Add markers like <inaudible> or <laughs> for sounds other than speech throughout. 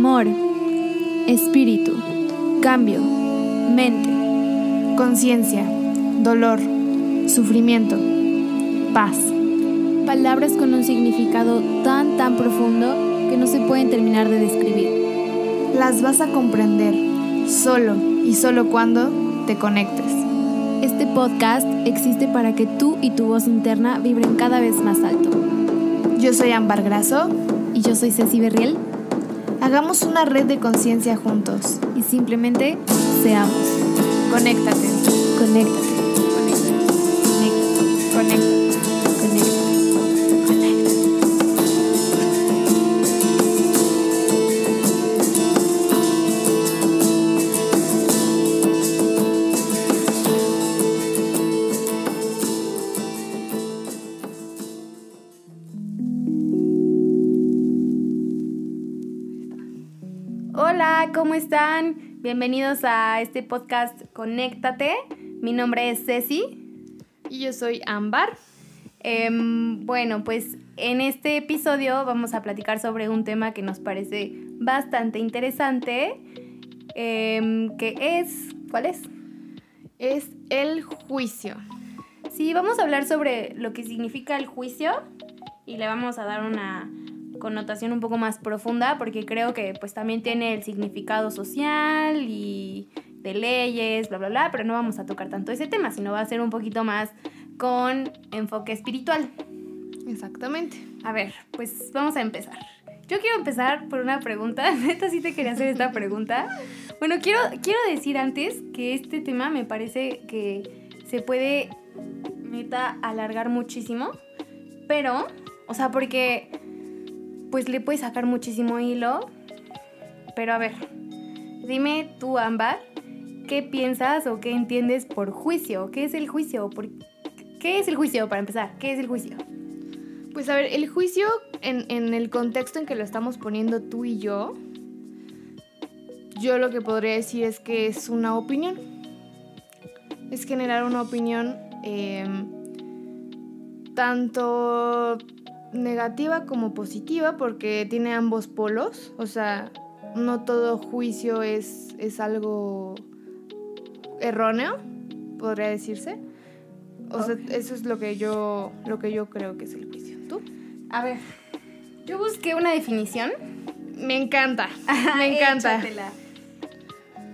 amor, espíritu, cambio, mente, conciencia, dolor, sufrimiento, paz. Palabras con un significado tan, tan profundo que no se pueden terminar de describir. Las vas a comprender solo y solo cuando te conectes. Este podcast existe para que tú y tu voz interna vibren cada vez más alto. Yo soy Ámbar Graso. Y yo soy Ceci Berriel. Hagamos una red de conciencia juntos. Y simplemente seamos. Conéctate. Conéctate. Conéctate. Conéctate. Hola, ¿cómo están? Bienvenidos a este podcast Conéctate. Mi nombre es Ceci. Y yo soy Ámbar. Em, bueno, pues en este episodio vamos a platicar sobre un tema que nos parece bastante interesante, que es, ¿cuál es? Es el juicio. Sí, vamos a hablar sobre lo que significa el juicio y le vamos a dar una connotación un poco más profunda porque creo que pues también tiene el significado social y de leyes, bla, bla, bla, pero no vamos a tocar tanto ese tema, sino va a ser un poquito más con enfoque espiritual. Exactamente. A ver, pues vamos a empezar. Yo quiero empezar por una pregunta. <laughs> Neta, sí te quería hacer esta pregunta. Bueno, quiero, quiero decir antes que este tema me parece que se puede, neta, alargar muchísimo. Pero, o sea, porque pues le puedes sacar muchísimo hilo. Pero a ver, dime tú, Ámbar, ¿qué piensas o qué entiendes por juicio? ¿Qué es el juicio? ¿Por ¿Qué es el juicio para empezar? ¿Qué es el juicio? Pues a ver, el juicio en, el contexto en que lo estamos poniendo tú y yo, yo lo que podría decir es que es una opinión. Es generar una opinión eh, tanto negativa como positiva porque tiene ambos polos. O sea, no todo juicio es, es algo erróneo, podría decirse. O sea, eso es lo que yo lo que yo creo que es el juicio. ¿Tú? A ver, yo busqué una definición. Me encanta. Me encanta. Échatela.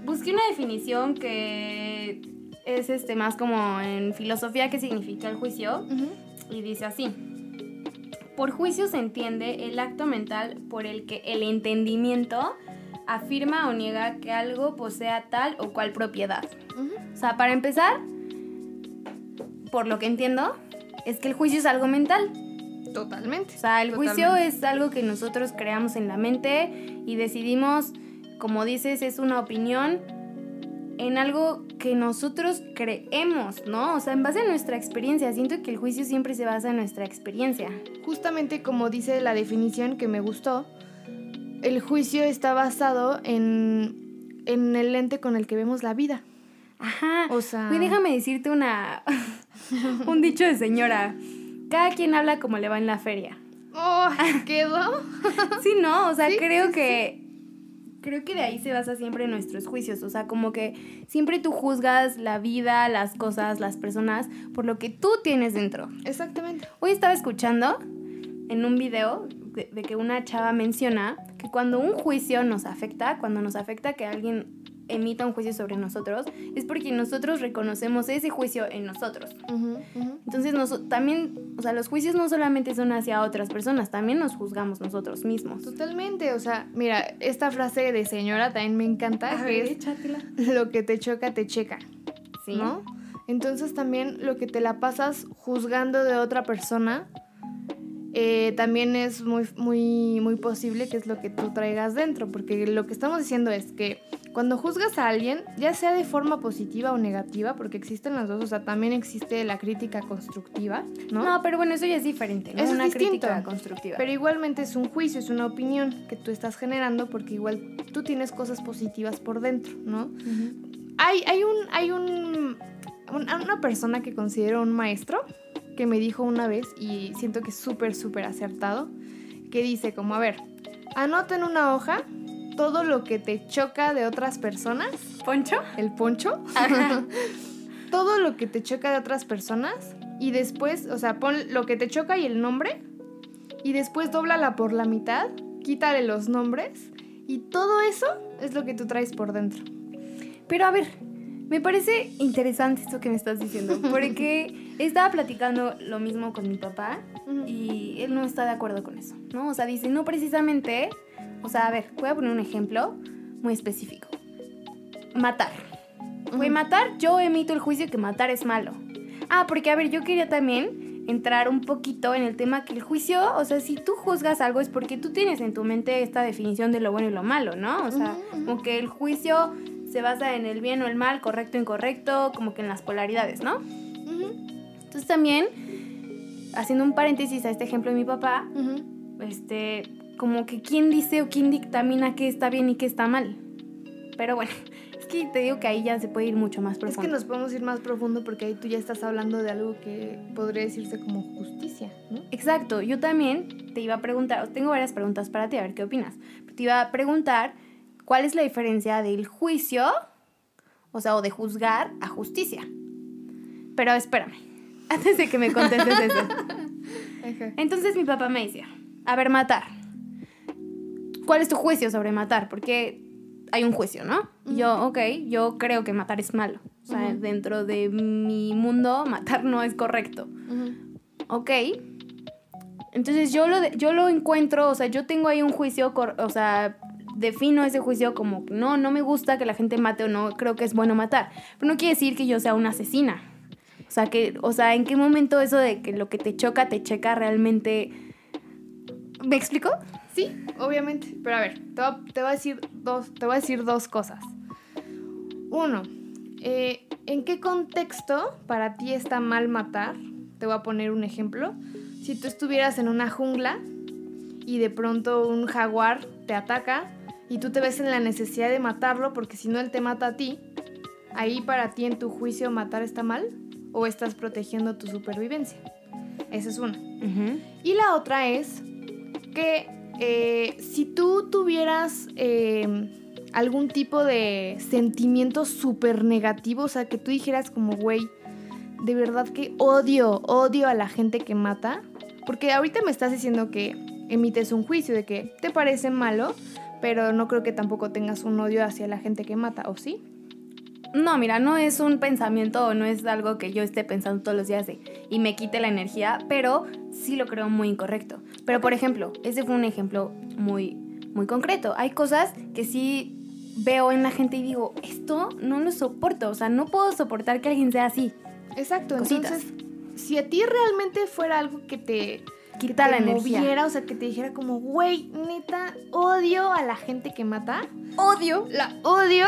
Busqué una definición que es este más como en filosofía que significa el juicio uh -huh. y dice así: por juicio se entiende el acto mental por el que el entendimiento afirma o niega que algo posea tal o cual propiedad. Uh -huh. O sea, para empezar, por lo que entiendo, es que el juicio es algo mental. Totalmente. O sea, el Totalmente. juicio es algo que nosotros creamos en la mente y decidimos, como dices, es una opinión en algo que nosotros creemos, ¿no? O sea, en base a nuestra experiencia. Siento que el juicio siempre se basa en nuestra experiencia. Justamente como dice la definición que me gustó, el juicio está basado en, en el lente con el que vemos la vida. Ajá. O sea... Uy, déjame decirte una... <laughs> un dicho de señora. Cada quien habla como le va en la feria. Oh, ¿quedó? <laughs> sí, no, o sea, ¿Sí? creo sí, que... Sí creo que de ahí se basa siempre nuestros juicios, o sea, como que siempre tú juzgas la vida, las cosas, las personas por lo que tú tienes dentro. Exactamente. Hoy estaba escuchando en un video de, de, que una chava menciona que cuando un juicio nos afecta, cuando nos afecta que alguien emita un juicio sobre nosotros, es porque nosotros reconocemos ese juicio en nosotros. Uh -huh, uh -huh. Entonces, nos, también, o sea, los juicios no solamente son hacia otras personas, también nos juzgamos nosotros mismos. Totalmente, o sea, mira, esta frase de señora también me encanta, A que ver, es échatela. lo que te choca, te checa. Sí. ¿No? Entonces también lo que te la pasas juzgando de otra persona, eh, también es muy, muy, muy posible que es lo que tú traigas dentro, porque lo que estamos diciendo es que cuando juzgas a alguien, ya sea de forma positiva o negativa, porque existen las dos, o sea, también existe la crítica constructiva, ¿no? No, pero bueno, eso ya es diferente, ¿no? Eso una es distinto, crítica constructiva. Pero igualmente es un juicio, es una opinión que tú estás generando porque igual tú tienes cosas positivas por dentro, ¿no? Uh -huh. Hay, hay, un, hay un, un, una persona que considero un maestro que me dijo una vez y siento que es súper, súper acertado, que dice como, a ver, anota en una hoja todo lo que te choca de otras personas. ¿Poncho? El poncho. <laughs> todo lo que te choca de otras personas. Y después, o sea, pon lo que te choca y el nombre. Y después dóblala por la mitad. Quítale los nombres. Y todo eso es lo que tú traes por dentro. Pero a ver, me parece interesante esto que me estás diciendo, <laughs> porque estaba platicando lo mismo con mi papá y él no está de acuerdo con eso, ¿no? O sea, dice, no precisamente, o sea, a ver, voy a poner un ejemplo muy específico. Matar. A matar, yo emito el juicio que matar es malo. Ah, porque a ver, yo quería también entrar un poquito en el tema que el juicio, o sea, si tú juzgas algo es porque tú tienes en tu mente esta definición de lo bueno y lo malo, ¿no? O sea, como que el juicio se basa en el bien o el mal, correcto o incorrecto, como que en las polaridades, ¿no? Entonces también, haciendo un paréntesis a este ejemplo de mi papá, este, como que quién dice o quién dictamina qué está bien y qué está mal. Pero bueno, <laughs> es que te digo que ahí ya se puede ir mucho más profundo. Es que nos podemos ir más profundo porque ahí tú ya estás hablando de algo que podría decirse como justicia, ¿no? Exacto, yo también te iba a preguntar, tengo varias preguntas para ti, a ver qué opinas. Te iba a preguntar ¿Cuál es la diferencia del juicio, o sea, o de juzgar a justicia? Pero espérame, antes de que me contestes eso. Entonces mi papá me decía, a ver, matar. ¿Cuál es tu juicio sobre matar? Porque hay un juicio, ¿no? Yo, ok, yo creo que matar es malo. O sea, dentro de mi mundo, matar no es correcto. Ok. Entonces yo lo, yo lo encuentro, o sea, yo tengo ahí un juicio, o sea, defino ese juicio como, no, no me gusta que la gente mate o no, creo que es bueno matar. Pero no quiere decir que yo sea una asesina. O sea, que, o sea, ¿en qué momento eso de que lo que te choca, te checa realmente... ¿Me explico? Sí, obviamente. Pero a ver, te voy, a, decir dos, te voy a decir dos cosas. Uno, eh, ¿en qué contexto para ti está mal matar? Te voy a poner un ejemplo. Si tú estuvieras en una jungla y de pronto un jaguar te ataca y tú te ves en la necesidad de matarlo porque si no él te mata a ti, ahí para ti en tu juicio matar está mal o estás protegiendo tu supervivencia. Esa es una. Y la otra es que eh, si tú tuvieras em, algún tipo de sentimiento súper negativo, o sea, que tú dijeras como, güey, de verdad que odio, odio a la gente que mata, porque ahorita me estás diciendo que emites un juicio de que te parece malo, pero no creo que tampoco tengas un odio hacia la gente que mata, ¿o sí? No, mira, no es un pensamiento o no es algo que yo esté pensando todos los días de, y me quite la energía, pero sí lo creo muy incorrecto. Pero por ejemplo, ese fue un ejemplo muy, muy concreto. Hay cosas que sí veo en la gente y digo, esto no lo soporto, o sea, no puedo soportar que alguien sea así. Exacto, entonces, si a ti realmente fuera algo que te quita la energía. o sea, que te dijera como, güey, neta, odio a la gente que mata. Odio. La odio.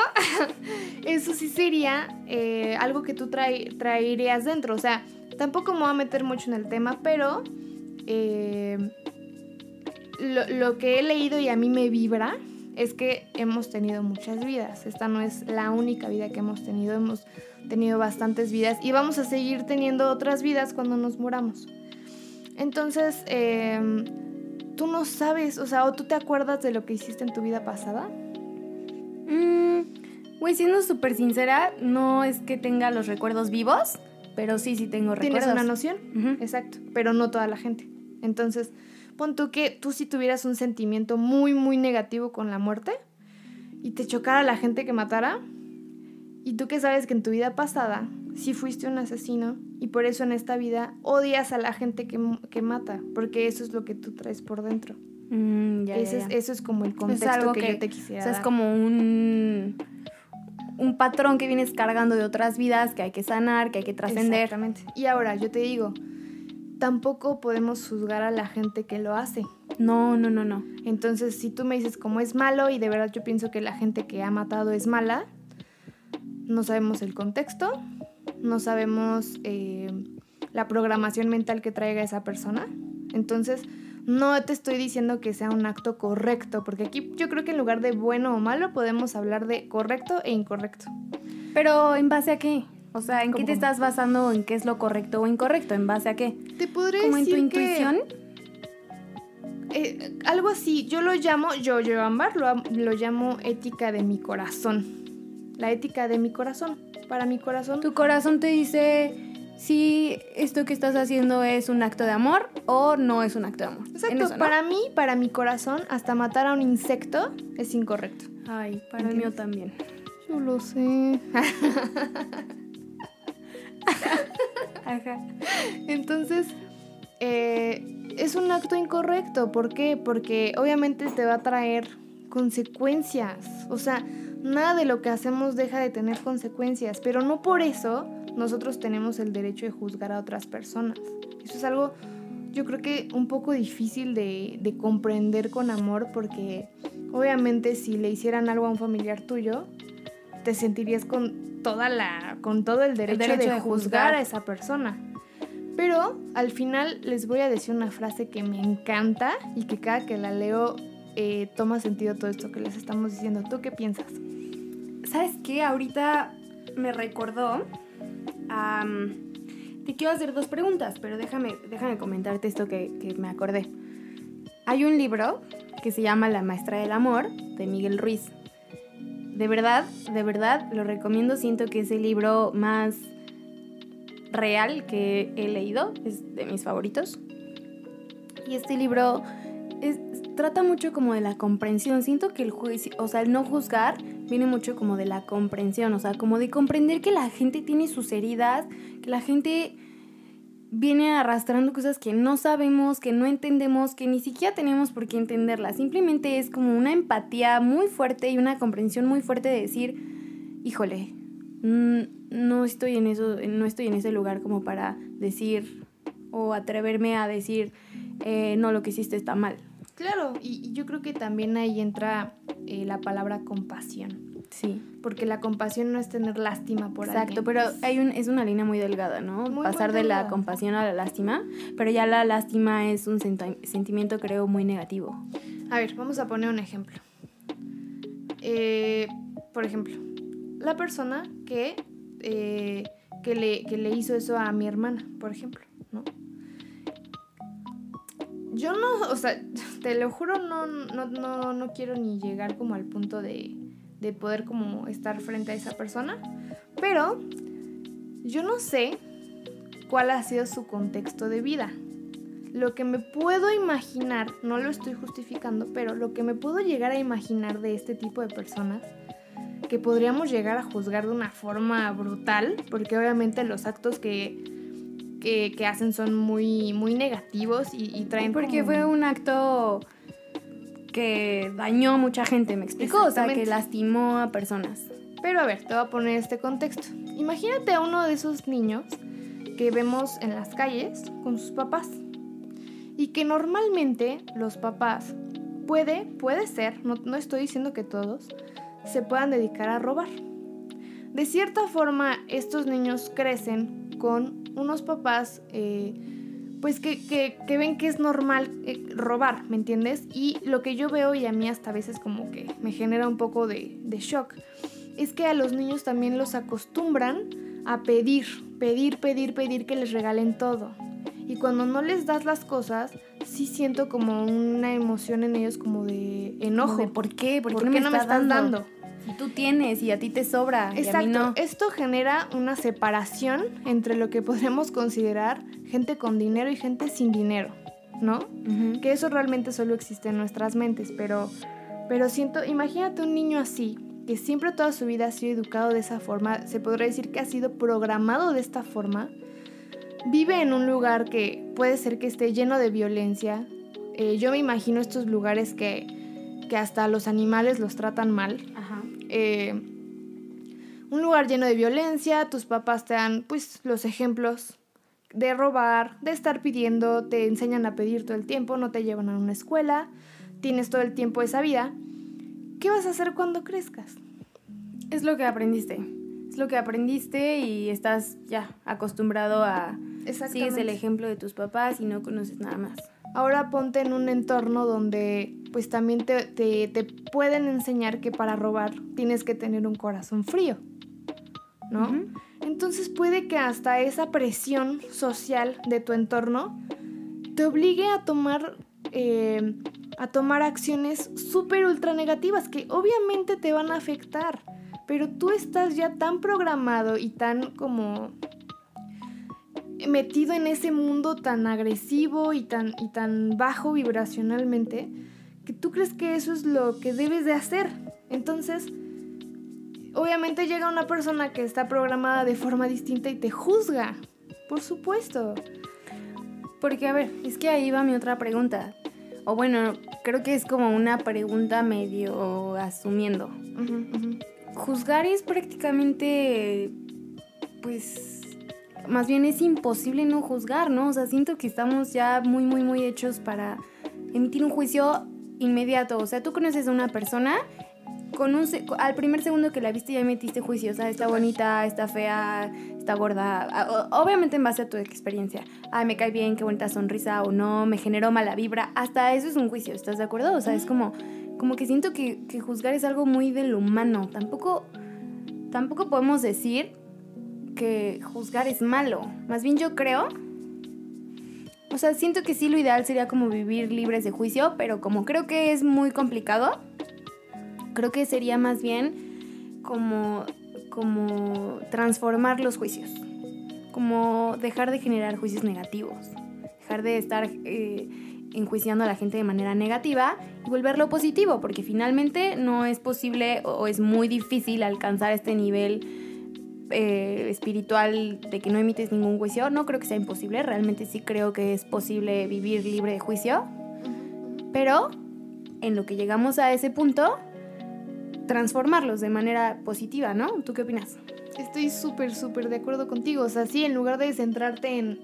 <laughs> Eso sí sería eh, algo que tú traerías dentro. O sea, tampoco me voy a meter mucho en el tema, pero eh, lo, lo que he leído y a mí me vibra es que hemos tenido muchas vidas. Esta no es la única vida que hemos tenido. Hemos tenido bastantes vidas y vamos a seguir teniendo otras vidas cuando nos muramos. Entonces, em, tú no sabes, o sea, o tú te acuerdas de lo que hiciste en tu vida pasada. Mm, güey, siendo súper sincera, no es que tenga los recuerdos vivos, pero sí, sí tengo recuerdos. Tienes una noción, exacto, pero no toda la gente. Entonces, pon tú que tú si tuvieras un sentimiento muy, muy negativo con la muerte y te chocara la gente que matara, y tú que sabes que en tu vida pasada si fuiste un asesino y por eso en esta vida odias a la gente que, mata, porque eso es lo que tú traes por dentro. Mm, eso, Es, como el contexto que, yo te quisiera. O sea, es como un, un patrón que vienes cargando de otras vidas que hay que sanar, que hay que trascender. Exactamente. Y ahora, yo te digo, tampoco podemos juzgar a la gente que lo hace. No, no, no, no. Entonces, si tú me dices como es malo y de verdad yo pienso que la gente que ha matado es mala, no sabemos el contexto, no sabemos eh, la programación mental que traiga esa persona. Entonces, no te estoy diciendo que sea un acto correcto, porque aquí yo creo que en lugar de bueno o malo podemos hablar de correcto e incorrecto. Pero ¿en base a qué? O sea, ¿en qué te estás basando en qué es lo correcto o incorrecto? ¿En base a qué? Te podré ¿Como en tu intuición? eh, algo así, yo lo llamo, yo, yo, Ámbar, lo, lo llamo ética de mi corazón. La ética de mi corazón. Para mi corazón. Tu corazón te dice si esto que estás haciendo es un acto de amor o no es un acto de amor. Exacto, eso, ¿no? para mí, para mi corazón, hasta matar a un insecto es incorrecto. Ay, para el mío también. Yo lo sé. <laughs> Ajá. Entonces, eh, es un acto incorrecto. ¿Por qué? Porque obviamente te va a traer consecuencias. O sea, nada de lo que hacemos deja de tener consecuencias, pero no por eso nosotros tenemos el derecho de juzgar a otras personas. Eso es algo, yo creo que un poco difícil de, de comprender con amor, porque obviamente si le hicieran algo a un familiar tuyo, te sentirías con toda la, con todo el derecho, derecho de, de juzgar juzgar. a esa persona. Pero al final les voy a decir una frase que me encanta y que cada que la leo eh, toma sentido todo esto que les estamos diciendo. ¿Tú qué piensas? ¿Sabes qué? Ahorita me recordó. te quiero hacer dos preguntas, pero déjame, déjame comentarte esto que, me acordé. Hay un libro que se llama La Maestra del Amor, de Miguel Ruiz. De verdad, de verdad, lo recomiendo. Siento que es el libro más real que he leído. Es de mis favoritos. Y este libro trata mucho como de la comprensión. Siento que el juicio, o sea, el no juzgar viene mucho como de la comprensión, o sea, como de comprender que la gente tiene sus heridas, que la gente viene arrastrando cosas que no sabemos, que no entendemos, que ni siquiera tenemos por qué entenderlas. Simplemente es como una empatía muy fuerte y una comprensión muy fuerte de decir, híjole, mm, no estoy en eso, no estoy en ese lugar como para decir o atreverme a decir, eh, no, lo que hiciste está mal. Claro, y, y yo creo que también ahí entra eh, la palabra compasión. Sí. Porque la compasión no es tener lástima por Exacto, alguien. pero hay un, es una línea muy delgada, ¿no? Muy, Pasar de la compasión a la lástima, pero ya la lástima es un senti- sentimiento, creo, muy negativo. A ver, vamos a poner un ejemplo. Eh, por ejemplo, la persona que, eh, que, le, que le hizo eso a mi hermana, por ejemplo. Yo no, o sea, <laughs> te lo juro, no, no, no, no quiero ni llegar como al punto de, de poder como estar frente a esa persona, pero yo no sé cuál ha sido su contexto de vida. Lo que me puedo imaginar, no lo estoy justificando, pero lo que me puedo llegar a imaginar de este tipo de personas, que podríamos llegar a juzgar de una forma brutal, porque obviamente los actos que, que, que hacen son muy, muy negativos y, y traen... Porque como- fue un acto que dañó a mucha gente, ¿me explico? O sea, que lastimó a personas. Pero a ver, te voy a poner este contexto. Imagínate a uno de esos niños que vemos en las calles con sus papás. Y que normalmente los papás puede, puede ser, no, no estoy diciendo que todos, se puedan dedicar a robar. De cierta forma, estos niños crecen con unos papás, eh, pues que, que- que ven que es normal eh, robar, ¿me entiendes? Y lo que yo veo y a mí hasta a veces como que me genera un poco de, de shock, es que a los niños también los acostumbran a pedir, pedir, pedir, pedir que les regalen todo. Y cuando no les das las cosas, sí siento como una emoción en ellos como de enojo. Como de, ¿Por qué? ¿Por, ¿Por qué, qué no me estás dando? Tú tienes y a ti te sobra y a Exacto, mí no. esto genera una separación entre lo que podemos considerar gente con dinero y gente sin dinero, ¿no? Que eso realmente solo existe en nuestras mentes, pero, pero siento, imagínate un niño así, que siempre toda su vida ha sido educado de esa forma, se podría decir que ha sido programado de esta forma, vive en un lugar que puede ser que esté lleno de violencia. Eh, yo me imagino estos lugares que, que hasta los animales los tratan mal. Ajá. Eh, un lugar lleno de violencia, tus papás te dan pues los ejemplos de robar, de estar pidiendo, te enseñan a pedir todo el tiempo, no te llevan a una escuela, tienes todo el tiempo esa vida. ¿Qué vas a hacer cuando crezcas? Es lo que aprendiste. Es lo que aprendiste y estás ya acostumbrado a... Sigues el ejemplo de tus papás y no conoces nada más. Ahora ponte en un entorno donde pues también te, te- te pueden enseñar que para robar tienes que tener un corazón frío, ¿no? Entonces puede que hasta esa presión social de tu entorno te obligue a tomar eh, a tomar acciones súper ultra negativas que obviamente te van a afectar. Pero tú estás ya tan programado y tan como metido en ese mundo tan agresivo y tan, y tan bajo vibracionalmente que tú crees que eso es lo que debes de hacer. Entonces, obviamente llega una persona que está programada de forma distinta y te juzga. Por supuesto. Porque, a ver, es que ahí va mi otra pregunta. O bueno, creo que es como una pregunta medio asumiendo. Juzgar es prácticamente, pues, más bien es imposible no juzgar, ¿no? O sea, siento que estamos ya muy, muy, muy hechos para emitir un juicio inmediato. O sea, tú conoces a una persona con un al primer segundo que la viste ya emitiste juicio, o sea, está bonita, está fea, está gorda, obviamente en base a tu experiencia. Ay, me cae bien, qué bonita sonrisa o no, me generó mala vibra, hasta eso es un juicio, ¿estás de acuerdo? O sea, es como como que siento que, que juzgar es algo muy del humano. Tampoco tampoco podemos decir que juzgar es malo. Más bien yo creo o sea, siento que sí lo ideal sería como vivir libres de juicio, pero como creo que es muy complicado, Creo que sería más bien como, como transformar los juicios, como dejar de generar juicios negativos, dejar de estar eh, enjuiciando a la gente de manera negativa y volverlo positivo, porque finalmente no es posible o es muy difícil alcanzar este nivel eh, espiritual de que no emites ningún juicio. No creo que sea imposible, realmente sí creo que es posible vivir libre de juicio, pero en lo que llegamos a ese punto, transformarlos de manera positiva, ¿no? ¿Tú qué opinas? Estoy súper, súper de acuerdo contigo. O sea, sí, en lugar de centrarte en,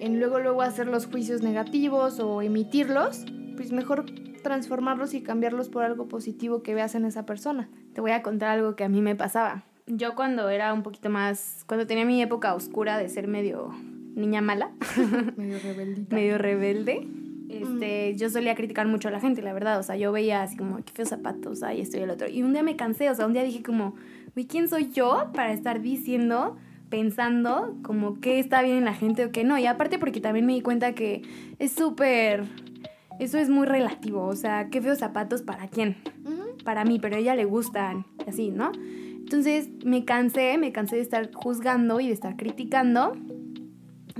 en luego, luego hacer los juicios negativos o emitirlos, pues mejor transformarlos y cambiarlos por algo positivo que veas en esa persona. Te voy a contar algo que a mí me pasaba. Yo cuando era un poquito más, cuando tenía mi época oscura de ser medio niña mala, <laughs> medio rebeldita. medio rebelde, este, yo solía criticar mucho a la gente, la verdad. O sea, yo veía así como, qué feos zapatos, ay, esto y el otro. Y un día me cansé, o sea, un día dije como, uy, ¿quién soy yo para estar diciendo, pensando como qué está bien en la gente o qué no? Y aparte porque también me di cuenta que es súper, eso es muy relativo. O sea, qué feos zapatos para quién. Para mí, pero a ella le gustan, así, ¿no? Entonces me cansé, me cansé de estar juzgando y de estar criticando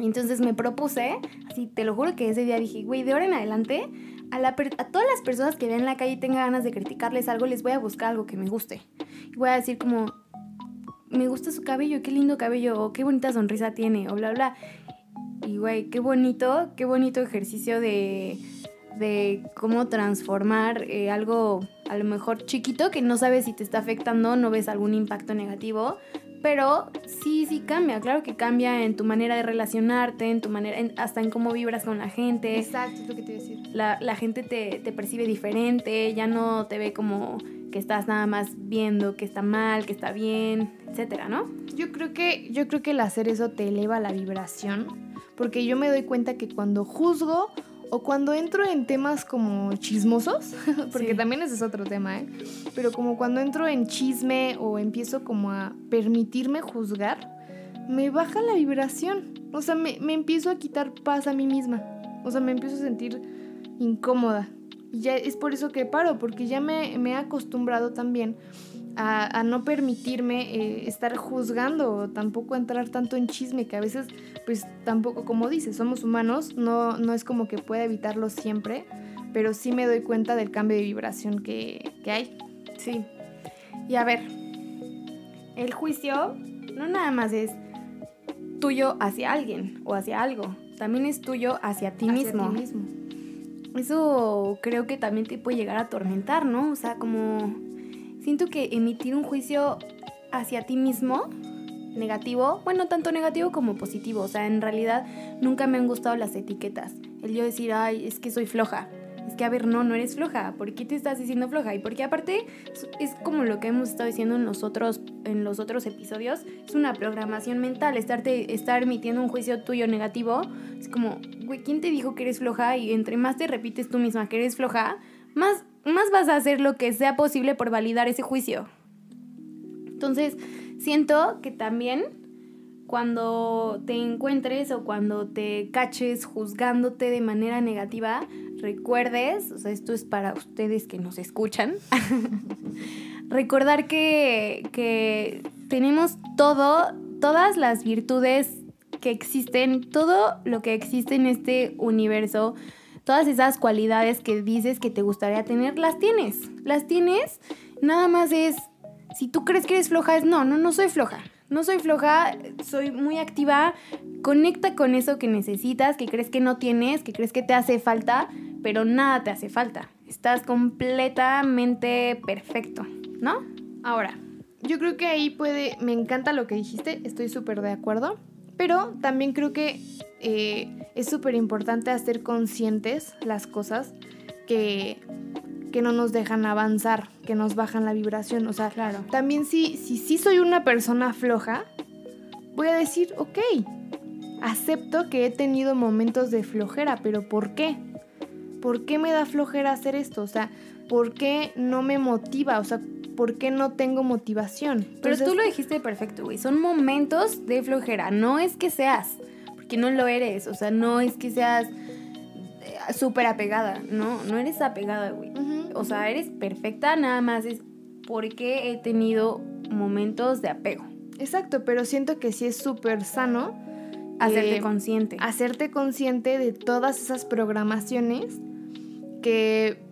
entonces me propuse, así te lo juro que ese día dije, güey, de ahora en adelante, a, todas las personas que vean en la calle y tengan ganas de criticarles algo, les voy a buscar algo que me guste. Voy a decir como, me gusta su cabello, qué lindo cabello, o qué bonita sonrisa tiene, o bla, bla. Y güey, qué bonito, qué bonito ejercicio de, de cómo transformar eh, algo a lo mejor chiquito que no sabes si te está afectando, no ves algún impacto negativo, pero sí, sí cambia, claro que cambia en tu manera de relacionarte, en tu manera, hasta en cómo vibras con la gente. Exacto, es lo que te iba a decir. La, la gente te, te, percibe diferente, ya no te ve como que estás nada más viendo que está mal, que está bien, etcétera, ¿no? Yo creo que, yo creo que el hacer eso te eleva la vibración, porque yo me doy cuenta que cuando juzgo o cuando entro en temas como chismosos, <laughs> porque también ese es otro tema, ¿eh? Pero como cuando entro en chisme o empiezo como a permitirme juzgar, me baja la vibración. O sea, me, me empiezo a quitar paz a mí misma. O sea, me empiezo a sentir incómoda. Y ya es por eso que paro, porque ya me, me he acostumbrado también a, no permitirme eh, estar juzgando o tampoco entrar tanto en chisme, que a veces, pues tampoco, como dices, somos humanos, no, no es como que pueda evitarlo siempre, pero sí me doy cuenta del cambio de vibración que, que hay. Sí. Y a ver, el juicio no nada más es tuyo hacia alguien o hacia algo, también es tuyo hacia ti mismo. Ti mismo. Eso creo que también te puede llegar a atormentar, ¿no? O sea, como siento que emitir un juicio hacia ti mismo negativo, bueno, tanto negativo como positivo, o sea, en realidad nunca me han gustado las etiquetas. El yo decir, ay, es que soy floja. Es que, a ver, no, no eres floja. ¿Por qué te estás diciendo floja? Y porque aparte es como lo que hemos estado diciendo en los otros, en los otros episodios, es una programación mental. Estarte, estar emitiendo un juicio tuyo negativo es como, güey, ¿quién te dijo que eres floja? Y entre más te repites tú misma que eres floja, más más vas a hacer lo que sea posible por validar ese juicio. Entonces, siento que también cuando te encuentres o cuando te caches juzgándote de manera negativa, recuerdes, o sea, esto es para ustedes que nos escuchan, <laughs> recordar que, que tenemos todo, todas las virtudes que existen, todo lo que existe en este universo, todas esas cualidades que dices que te gustaría tener, las tienes, las tienes, nada más es, si tú crees que eres floja, es no, no, no soy floja. No soy floja, soy muy activa. Conecta con eso que necesitas, que crees que no tienes, que crees que te hace falta, pero nada te hace falta. Estás completamente perfecto, ¿no? Ahora, yo creo que ahí puede, me encanta lo que dijiste, estoy súper de acuerdo, pero también creo que eh, es súper importante hacer conscientes las cosas que, que no nos dejan avanzar, que nos bajan la vibración. O sea, Claro. también si sí si, soy una persona floja, voy a decir, ok, acepto que he tenido momentos de flojera, pero ¿por qué? ¿Por qué me da flojera hacer esto? O sea, ¿por qué no me motiva? O sea, ¿por qué no tengo motivación? Pero Entonces, tú lo dijiste perfecto, güey. Son momentos de flojera. No es que seas, porque no lo eres. O sea, no es que seas eh, súper apegada. No, no eres apegada, güey. O sea, eres perfecta, nada más es porque he tenido momentos de apego. Exacto, pero siento que sí es súper sano Hacerte eh, consciente. hacerte consciente de todas esas programaciones que,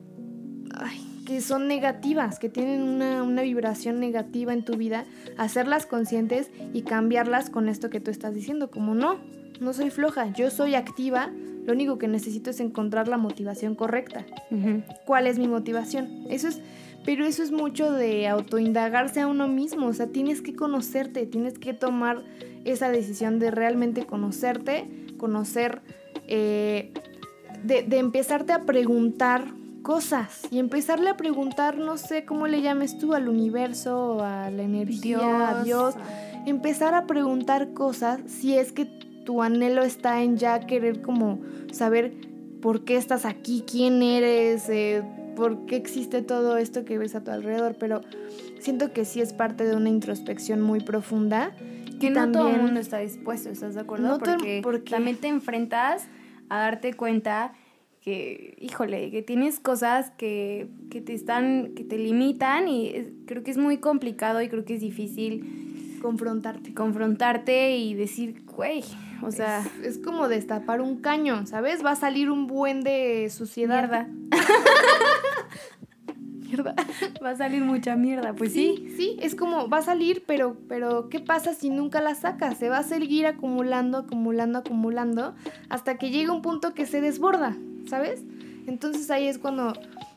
que son negativas, que tienen una, una vibración negativa en tu vida, hacerlas conscientes y cambiarlas con esto que tú estás diciendo, como no, no soy floja, yo soy activa, lo único que necesito es encontrar la motivación correcta. ¿Cuál es mi motivación? Eso es, pero eso es mucho de autoindagarse a uno mismo, o sea, tienes que conocerte, tienes que tomar esa decisión de realmente conocerte, conocer, eh, de, de empezarte a preguntar cosas y empezarle a preguntar, no sé cómo le llames tú, al universo, a la energía, a Dios, empezar a preguntar cosas si es que tu anhelo está en ya querer como saber por qué estás aquí, quién eres, eh, por qué existe todo esto que ves a tu alrededor, pero siento que sí es parte de una introspección muy profunda. Que no todo el mundo está dispuesto, ¿estás de acuerdo? No porque, porque- también te enfrentas a darte cuenta que, híjole, que tienes cosas que, que te están, que te limitan y es- creo que es muy complicado y creo que es difícil confrontarte. confrontarte y decir, güey, o sea, es, es como destapar un caño, ¿sabes? Va a salir un buen de suciedad. mierda, <laughs> Mierda. va a salir mucha mierda, pues sí. Sí, sí, es como va a salir, pero, pero ¿qué pasa si nunca la sacas? Se va a seguir acumulando, acumulando, acumulando, hasta que llega un punto que se desborda, ¿sabes? Entonces ahí es cuando,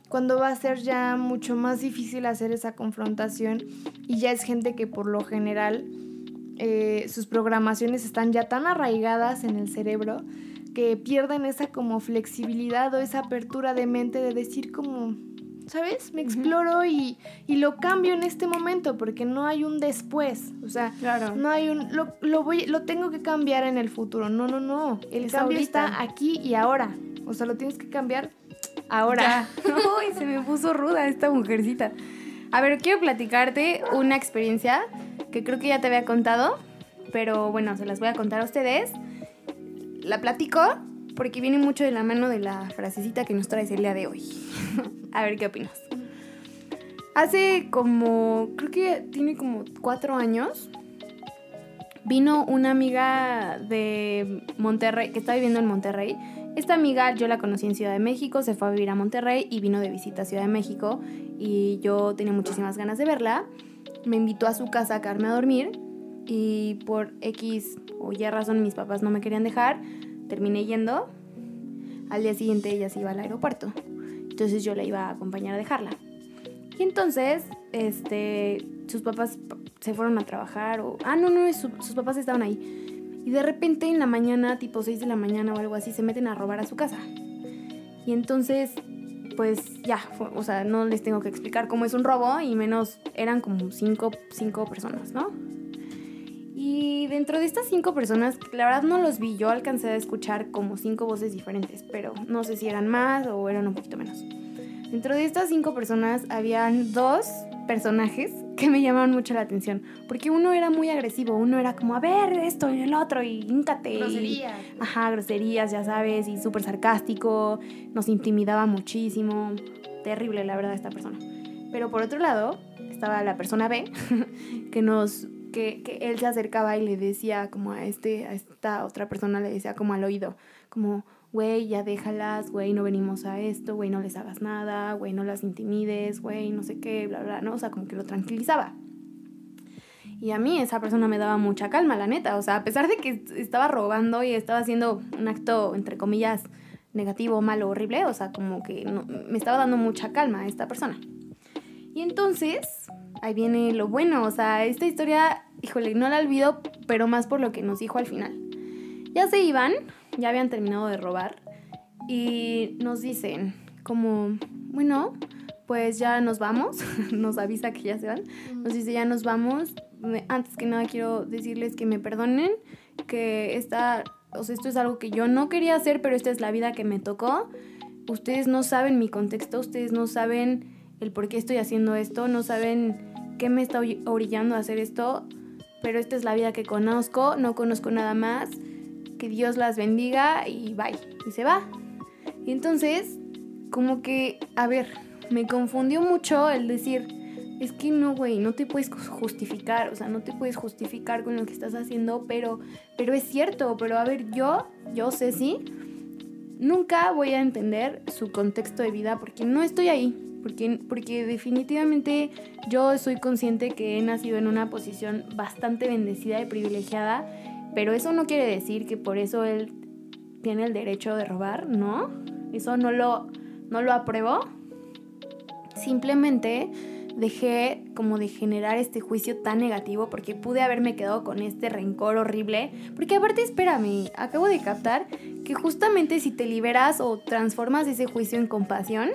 cuando va a ser ya mucho más difícil hacer esa confrontación y ya es gente que por lo general eh, sus programaciones están ya tan arraigadas en el cerebro que pierden esa como flexibilidad o esa apertura de mente de decir como, ¿sabes? Me exploro y, y lo cambio en este momento porque no hay un después. O sea, Claro. no hay un... Lo, lo voy, lo tengo que cambiar en el futuro. No, no, no. El Es cambio ahorita. está aquí y ahora. O sea, lo tienes que cambiar ahora. <laughs> Uy, se me puso ruda esta mujercita. A ver, quiero platicarte una experiencia que creo que ya te había contado, pero bueno, se las voy a contar a ustedes. La platico porque viene mucho de la mano de la frasecita que nos traes el día de hoy. <laughs> a ver qué opinas. Hace como, creo que tiene como cuatro años, vino una amiga de Monterrey, que está viviendo en Monterrey. Esta amiga yo la conocí en Ciudad de México, se fue a vivir a Monterrey y vino de visita a Ciudad de México y yo tenía muchísimas ganas de verla. Me invitó a su casa a quedarme a dormir y por X o Y razón mis papás no me querían dejar, terminé yendo. Al día siguiente ella se iba al aeropuerto, entonces yo la iba a acompañar a dejarla. Y entonces, este, sus papás se fueron a trabajar o... Ah, no, no, su- sus papás estaban ahí. Y de repente en la mañana, tipo 6 de la mañana o algo así, se meten a robar a su casa. Y entonces, pues ya, fue- o sea, no les tengo que explicar cómo es un robo y menos eran como cinco, cinco personas, ¿no? Y dentro de estas cinco personas, la verdad no los vi, yo alcancé a escuchar como cinco voces diferentes, pero no sé si eran más o eran un poquito menos. Dentro de estas cinco personas habían dos personajes que me llamaban mucho la atención. Porque uno era muy agresivo, uno era como, a ver, esto y el otro, y íncate. Groserías. ajá, groserías, ya sabes, y súper sarcástico, nos intimidaba muchísimo. Terrible, la verdad, esta persona. Pero por otro lado, estaba la persona B, <laughs> que nos que, que, él se acercaba y le decía como a este a esta otra persona le decía como al oído como güey ya déjalas güey no venimos a esto güey no les hagas nada güey no las intimides güey no sé qué bla bla no o sea como que lo tranquilizaba. Y a mí esa persona me daba mucha calma la neta o sea a pesar de que estaba robando y estaba haciendo un acto entre comillas negativo malo horrible o sea como que me estaba dando mucha calma a esta persona y entonces ahí viene lo bueno, o sea, esta historia, híjole, no la olvido, pero más por lo que nos dijo al final. Ya se iban, ya habían terminado de robar y nos dicen como, bueno, pues ya nos vamos, <laughs> nos avisa que ya se van, nos dice ya nos vamos, antes que nada quiero decirles que me perdonen, que esta, o sea, esto es algo que yo no quería hacer, pero esta es la vida que me tocó. Ustedes no saben mi contexto, ustedes no saben el por qué estoy haciendo esto, no saben qué me está orillando a hacer esto, pero esta es la vida que conozco, no conozco nada más, que Dios las bendiga y bye, y se va. Y entonces, como que, a ver, me confundió mucho el decir, es que no, güey, no te puedes justificar, o sea, no te puedes justificar con lo que estás haciendo, pero, pero es cierto, pero a ver, yo, yo sé sí, nunca voy a entender su contexto de vida porque no estoy ahí, porque, porque definitivamente yo soy consciente que he nacido en una posición bastante bendecida y privilegiada, pero eso no quiere decir que por eso él tiene el derecho de robar, ¿no? Eso no lo, no lo apruebo. Simplemente dejé como de generar este juicio tan negativo porque pude haberme quedado con este rencor horrible. Porque aparte, espérame, acabo de captar que justamente si te liberas o transformas ese juicio en compasión,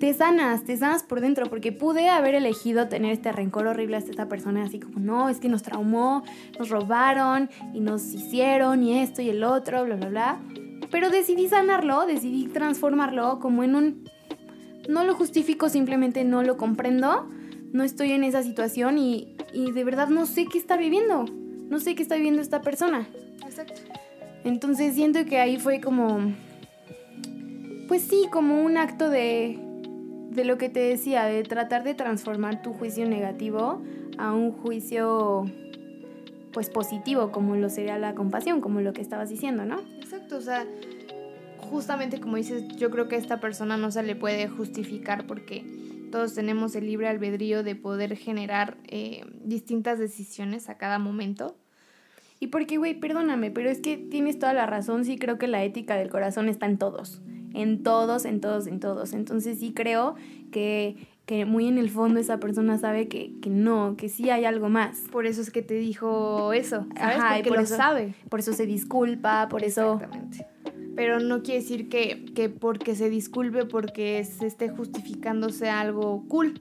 te sanas, te sanas por dentro, porque pude haber elegido tener este rencor horrible hacia esta persona, así como, no, es que nos traumó, nos robaron y nos hicieron y esto y el otro, bla, bla, bla. Pero decidí sanarlo, decidí transformarlo como en un... No lo justifico, simplemente no lo comprendo, no estoy en esa situación y, y de verdad no sé qué está viviendo, no sé qué está viviendo esta persona. Exacto. Entonces siento que ahí fue como... Pues sí, como un acto de de lo que te decía, de tratar de transformar tu juicio negativo a un juicio pues positivo, como lo sería la compasión, como lo que estabas diciendo, ¿no? Exacto, o sea, justamente como dices, yo creo que a esta persona no se le puede justificar porque todos tenemos el libre albedrío de poder generar eh, distintas decisiones a cada momento. Y porque, güey, perdóname, pero es que tienes toda la razón, sí creo que la ética del corazón está en todos en todos, en todos, en todos. Entonces sí creo que, que muy en el fondo esa persona sabe que, que, no, que sí hay algo más. Por eso es que te dijo eso, ¿sabes? Ajá, Porque por lo eso, sabe. Por eso se disculpa, por eso... Exactamente. Pero no quiere decir que, que porque se disculpe, porque se esté justificándose algo cool.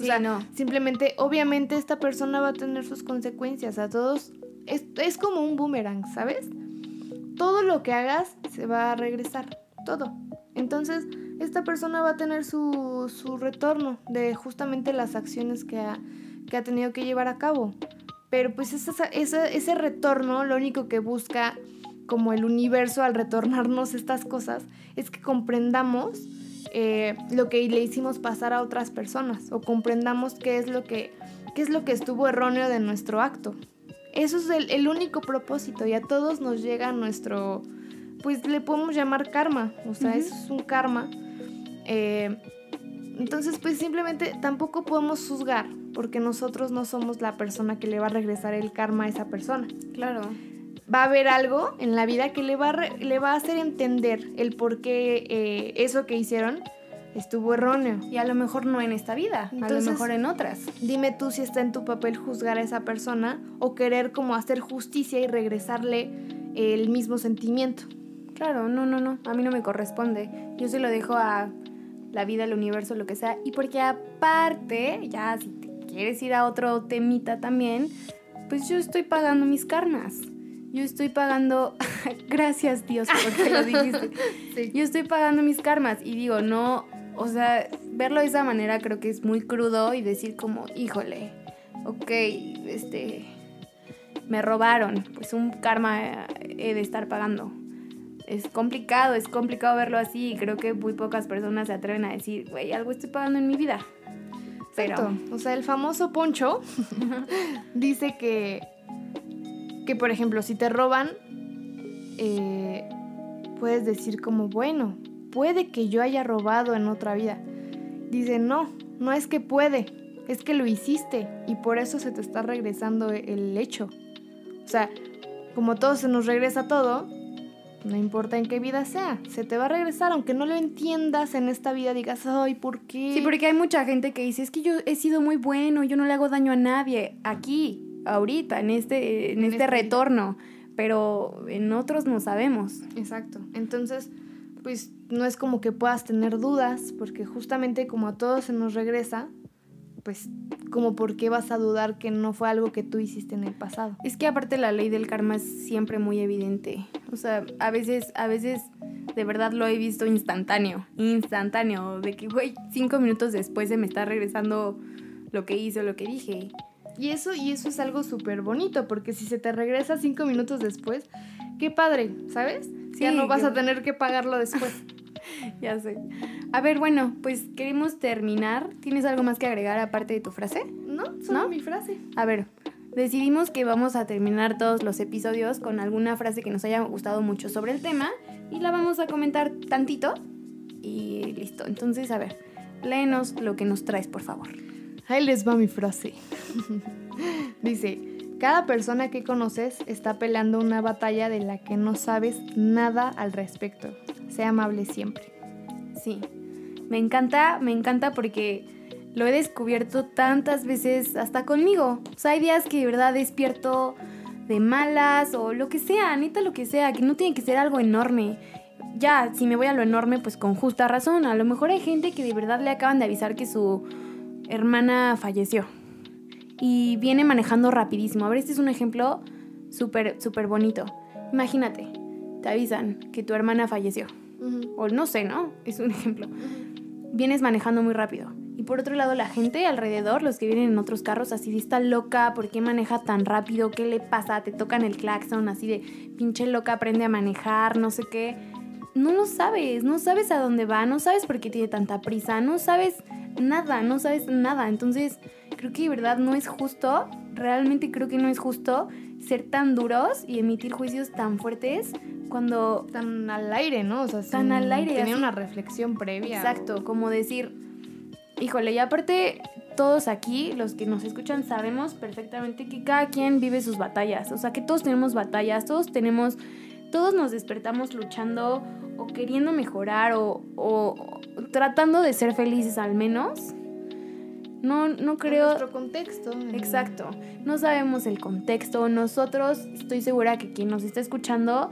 O sea, no. Simplemente, obviamente esta persona va a tener sus consecuencias. A todos es, es como un boomerang, ¿sabes? Todo lo que hagas se va a regresar todo. Entonces, esta persona va a tener su, su retorno de justamente las acciones que ha, que ha tenido que llevar a cabo. Pero pues esa, esa, ese retorno lo único que busca como el universo al retornarnos estas cosas es que comprendamos eh, lo que le hicimos pasar a otras personas o comprendamos qué es lo que, qué es lo que estuvo erróneo de nuestro acto. Eso es el, el único propósito y a todos nos llega nuestro, pues le podemos llamar karma, o sea, eso es un karma. Eh, entonces, pues simplemente tampoco podemos juzgar, porque nosotros no somos la persona que le va a regresar el karma a esa persona. Claro. Va a haber algo en la vida que le va a, le va a hacer entender el por qué eh, eso que hicieron estuvo erróneo. Y a lo mejor no en esta vida, Entonces, a lo mejor en otras. Dime tú si está en tu papel juzgar a esa persona o querer como hacer justicia y regresarle el mismo sentimiento. Claro, no, no, no, a mí no me corresponde. Yo se lo dejo a la vida, el universo, lo que sea. Y porque aparte, ya si te quieres ir a otro temita también, pues yo estoy pagando mis karmas. Yo estoy pagando, <laughs> gracias Dios porque lo dijiste. <laughs> sí. Yo estoy pagando mis karmas y digo, no, o sea, verlo de esa manera creo que es muy crudo y decir como, híjole, ok, este, me robaron, pues un karma he de estar pagando. Es complicado, es complicado verlo así y creo que muy pocas personas se atreven a decir, güey, algo estoy pagando en mi vida. Pero, o sea, el famoso Poncho <laughs> dice que, que, por ejemplo, si te roban, eh, puedes decir como, bueno, puede que yo haya robado en otra vida. Dice, no, no es que puede, es que lo hiciste y por eso se te está regresando el hecho. O sea, como todo se nos regresa todo, no importa en qué vida sea, se te va a regresar, aunque no lo entiendas en esta vida, digas, ay, ¿por qué? Sí, porque hay mucha gente que dice, es que yo he sido muy bueno, yo no le hago daño a nadie, aquí, ahorita, en este, en, este, este retorno, pero en otros no sabemos. Exacto. Entonces, pues no es como que puedas tener dudas, porque justamente como a todos se nos regresa, pues como por qué vas a dudar que no fue algo que tú hiciste en el pasado. Es que aparte la ley del karma es siempre muy evidente. O sea, a veces, a veces de verdad lo he visto instantáneo, instantáneo, de que, güey, cinco minutos después se me está regresando lo que hice o lo que dije. Y eso, y eso es algo súper bonito, porque si se te regresa cinco minutos después, qué padre, ¿sabes? ya no vas a tener que pagarlo después. <laughs> <laughs> ya sé. A ver, bueno, pues queremos terminar. ¿Tienes algo más que agregar aparte de tu frase? No, solo mi frase. A ver, decidimos que vamos a terminar todos los episodios con alguna frase que nos haya gustado mucho sobre el tema y la vamos a comentar tantito y listo. Entonces, a ver, léenos lo que nos traes, por favor. Ahí les va mi frase. <laughs> Dice, cada persona que conoces está peleando una batalla de la que no sabes nada al respecto. Sea amable siempre. Sí, me encanta, me encanta porque lo he descubierto tantas veces hasta conmigo. O sea, hay días que de verdad despierto de malas o lo que sea, neta lo que sea, que no tiene que ser algo enorme. Ya, si me voy a lo enorme, pues con justa razón. A lo mejor hay gente que de verdad le acaban de avisar que su hermana falleció y viene manejando rapidísimo. A ver, este es un ejemplo súper, súper bonito. Imagínate, te avisan que tu hermana falleció. O no sé, ¿no? Es un ejemplo. Vienes manejando muy rápido. Y por otro lado, la gente alrededor, los que vienen en otros carros, así de está loca, ¿por qué maneja tan rápido? ¿Qué le pasa? Te tocan el claxon, así de pinche loca, aprende a manejar, no sé qué. No lo sabes, no sabes a dónde va, no sabes por qué tiene tanta prisa, no sabes nada, no sabes nada. Entonces, creo que de verdad no es justo, realmente creo que no es justo ser tan duros y emitir juicios tan fuertes cuando... Tan al aire, ¿no? O sea, tan al aire. Tener una reflexión previa. Exacto, como decir, híjole, y aparte todos aquí, los que nos escuchan, sabemos perfectamente que cada quien vive sus batallas. O sea, que todos tenemos batallas, todos tenemos, todos nos despertamos luchando o queriendo mejorar o, o tratando de ser felices al menos. No, no creo. nuestro contexto. Exacto. No sabemos el contexto. Nosotros, estoy segura que quien nos está escuchando,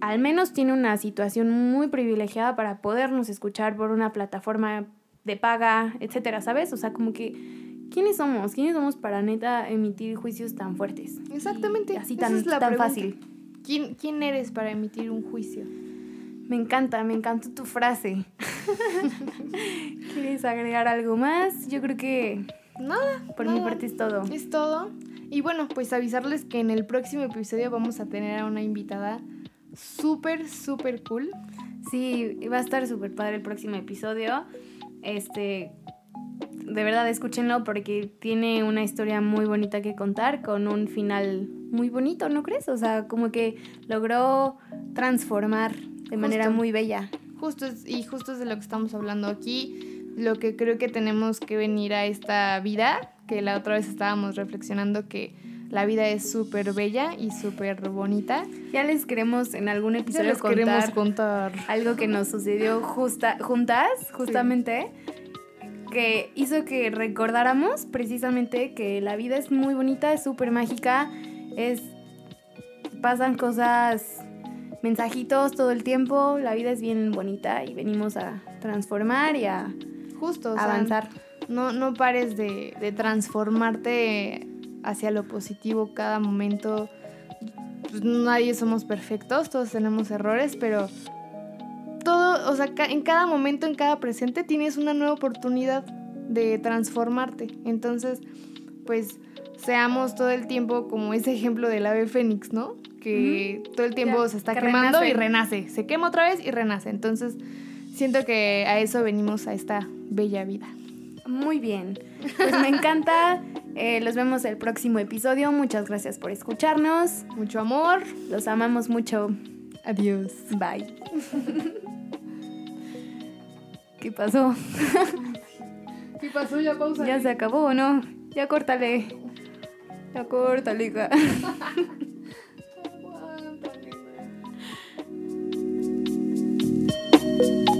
al menos tiene una situación muy privilegiada para podernos escuchar por una plataforma de paga, etcétera, ¿sabes? O sea, como que. ¿Quiénes somos? ¿Quiénes somos para neta emitir juicios tan fuertes? Exactamente. así tan, tan fácil. ¿Quién, ¿Quién eres para emitir un juicio? Me encanta, me encantó tu frase. ¿Quieres agregar algo más? Yo creo que... Nada. Por mi parte es todo. Es todo. Y bueno, pues avisarles que en el próximo episodio vamos a tener a una invitada súper, súper cool. Sí, va a estar súper padre el próximo episodio. Este, de verdad escúchenlo porque tiene una historia muy bonita que contar con un final muy bonito, ¿no crees? O sea, como que logró transformar de manera muy bella. Justo y justo es de lo que estamos hablando aquí. Lo que creo que tenemos que venir a esta vida, que la otra vez estábamos reflexionando que la vida es súper bella y súper bonita. Ya les queremos en algún episodio les queremos contar algo que nos sucedió justa, juntas, justamente, que hizo que recordáramos precisamente que la vida es muy bonita, es súper mágica, es pasan cosas mensajitos todo el tiempo, la vida es bien bonita y venimos a transformar y a Justo, avanzar. no, no pares de, de, transformarte hacia lo positivo cada momento. Pues, nadie somos perfectos, todos tenemos errores, pero todo, o sea, en cada momento, en cada presente, tienes una nueva oportunidad de transformarte. Entonces, pues, seamos todo el tiempo como ese ejemplo del ave fénix, ¿no? Que todo el tiempo Ya, se está que quemando y renace. Se quema otra vez y renace. Entonces, siento que a eso venimos a esta bella vida. Muy bien. Pues me encanta. <laughs> Eh, los vemos el próximo episodio. Muchas gracias por escucharnos. Mucho amor. Los amamos mucho. Adiós. Bye. <laughs> ¿Qué pasó? <laughs> ¿Qué pasó? Ya pausa. ¿Ya se acabó no? Ya córtale. Ya córtale, hija. <laughs>